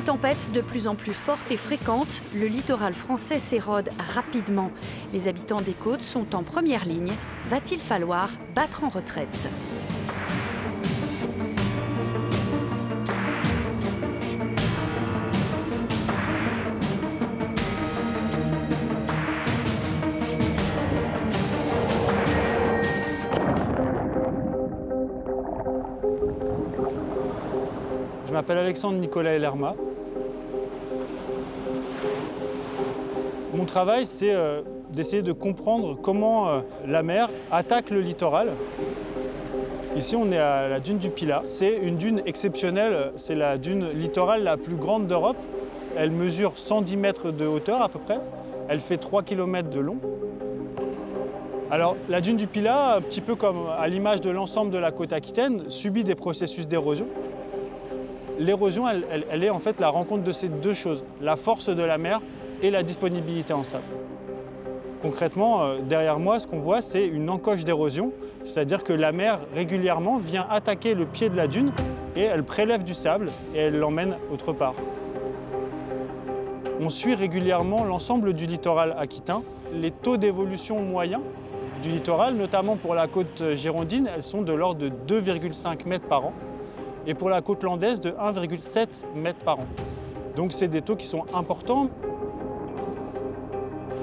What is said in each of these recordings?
Des tempêtes de plus en plus fortes et fréquentes, le littoral français s'érode rapidement. Les habitants des côtes sont en première ligne. Va-t-il falloir battre en retraite? Je m'appelle Alexandre Nicolas Lerma. Mon travail, c'est euh, d'essayer de comprendre comment euh, la mer attaque le littoral. Ici, on est à la dune du Pilat. C'est une dune exceptionnelle. C'est la dune littorale la plus grande d'Europe. Elle mesure 110 mètres de hauteur à peu près. Elle fait 3 km de long. Alors, la dune du Pilat, un petit peu comme à l'image de l'ensemble de la côte aquitaine, subit des processus d'érosion. L'érosion, elle, est en fait la rencontre de ces deux choses, la force de la mer et la disponibilité en sable. Concrètement, euh, derrière moi, ce qu'on voit, c'est une encoche d'érosion, c'est-à-dire que la mer régulièrement vient attaquer le pied de la dune et elle prélève du sable et elle l'emmène autre part. On suit régulièrement l'ensemble du littoral aquitain. Les taux d'évolution moyens du littoral, notamment pour la côte girondine, elles sont de l'ordre de 2,5 mètres par an et pour la côte landaise de 1,7 mètres par an. Donc c'est des taux qui sont importants.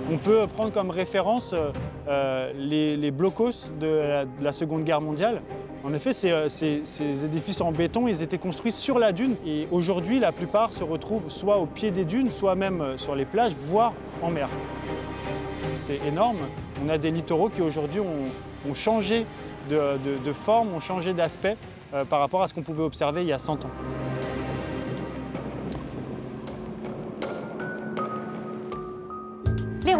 On peut prendre comme référence euh, euh, les, blocos de la, de la Seconde Guerre mondiale. En effet, ces, euh, ces- ces édifices en béton, ils étaient construits sur la dune. Et aujourd'hui, la plupart se retrouvent soit au pied des dunes, soit même sur les plages, voire en mer. C'est énorme. On a des littoraux qui aujourd'hui ont, changé de, forme, ont changé d'aspect par rapport à ce qu'on pouvait observer il y a 100 ans.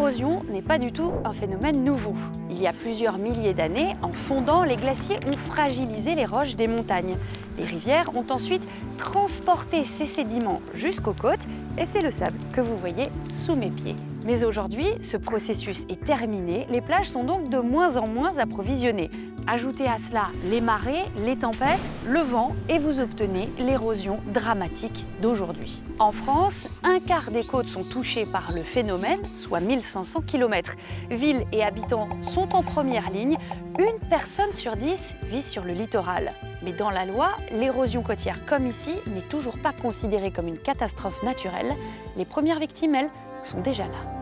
L'érosion n'est pas du tout un phénomène nouveau. Il y a plusieurs milliers d'années, en fondant, les glaciers ont fragilisé les roches des montagnes. Les rivières ont ensuite transporté ces sédiments jusqu'aux côtes et c'est le sable que vous voyez sous mes pieds. Mais aujourd'hui, ce processus est terminé, les plages sont donc de moins en moins approvisionnées. Ajoutez à cela les marées, les tempêtes, le vent et vous obtenez l'érosion dramatique d'aujourd'hui. En France, un quart des côtes sont touchées par le phénomène, soit 1500 km. Villes et habitants sont en première ligne. Une personne sur dix vit sur le littoral. Mais dans la loi, l'érosion côtière comme ici n'est toujours pas considérée comme une catastrophe naturelle. Les premières victimes, elles, sont déjà là.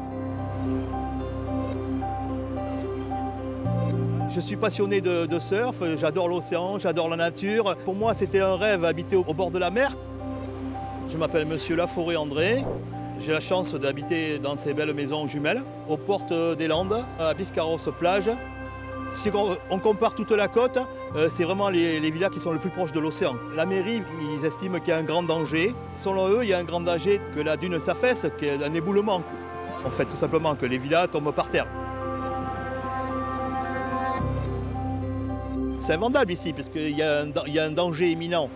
Je suis passionné de, surf, j'adore l'océan, j'adore la nature. Pour moi, c'était un rêve habiter au, bord de la mer. Je m'appelle Monsieur Laforêt André. J'ai la chance d'habiter dans ces belles maisons jumelles, aux portes des Landes, à Biscarrosse plage. Si on, compare toute la côte, euh, c'est vraiment les villas qui sont le plus proches de l'océan. La mairie, ils estiment qu'il y a un grand danger. Selon eux, il y a un grand danger que la dune s'affaisse, qu'il y ait un éboulement. En fait, tout simplement, que les villas tombent par terre. C'est invendable ici, parce qu'il y, a un danger imminent.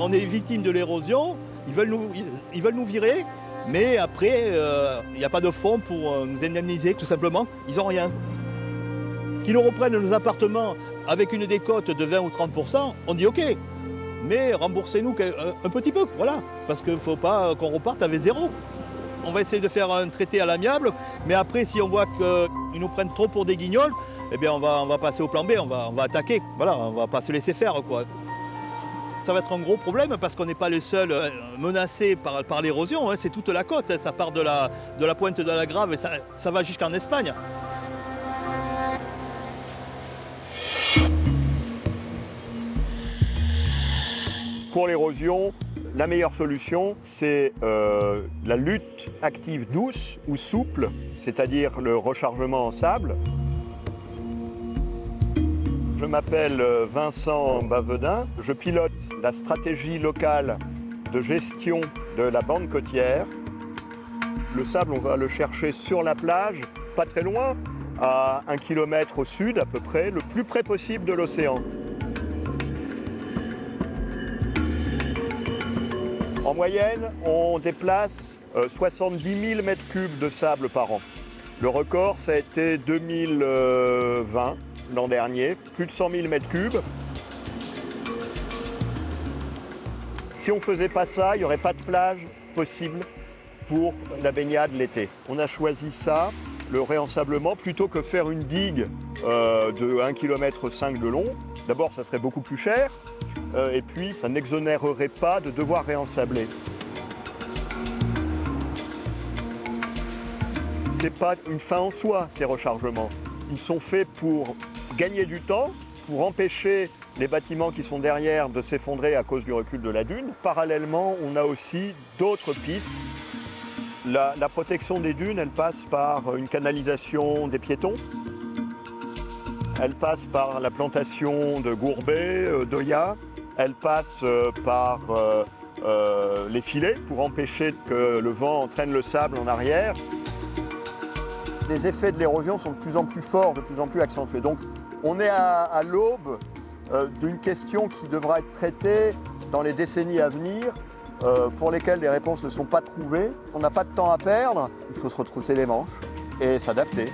On est victime de l'érosion, ils veulent nous, ils- veulent nous virer, mais après, euh, il n'y a pas de fonds pour euh, nous indemniser, tout simplement. Ils n'ont rien. Qu'ils nous reprennent nos appartements avec une décote de 20 ou 30% on dit OK. Mais remboursez-nous un, un petit peu, voilà. Parce qu'il ne faut pas qu'on reparte avec zéro. On va essayer de faire un traité à l'amiable, mais après, si on voit qu'ils nous prennent trop pour des guignols, eh bien, on va, passer au plan B, on va, attaquer. Voilà, on va pas se laisser faire, quoi. Ça va être un gros problème parce qu'on n'est pas les seuls euh, menacés par, l'érosion, hein, c'est toute la côte. hein. Ça part de la, pointe de la Grave et ça va jusqu'en Espagne. Pour l'érosion, la meilleure solution, c'est euh, la lutte active douce ou souple, c'est-à-dire le rechargement en sable. Je m'appelle euh, Vincent Bavedin, je pilote la stratégie locale de gestion de la bande côtière. Le sable, on va le chercher sur la plage, pas très loin, à un kilomètre au sud à peu près, le plus près possible de l'océan. En moyenne, on déplace euh, 70 000 mètres cubes de sable par an. Le record, ça a été 2020, l'an dernier, plus de 100 000 mètres cubes. Si on ne faisait pas ça, il n'y aurait pas de plage, possible pour la baignade l'été. On a choisi ça, le réensablement, plutôt que faire une digue euh, de 1,5 km de long. D'abord, ça serait beaucoup plus cher, euh, et puis ça n'exonérerait pas de devoir réensabler. C'est pas une fin en soi, ces rechargements. Ils sont faits pour gagner du temps, pour empêcher les bâtiments qui sont derrière de s'effondrer à cause du recul de la dune. Parallèlement, on a aussi d'autres pistes. La, la protection des dunes, elle passe par une canalisation des piétons. Elle passe par la plantation de gourbets, euh, d'oya. Elle passe euh, par euh, les filets pour empêcher que le vent entraîne le sable en arrière. Les effets de l'érosion sont de plus en plus forts, de plus en plus accentués. Donc on est à, l'aube d'une question qui devra être traitée dans les décennies à venir, pour lesquelles des réponses ne sont pas trouvées. On n'a pas de temps à perdre, il faut se retrousser les manches et s'adapter.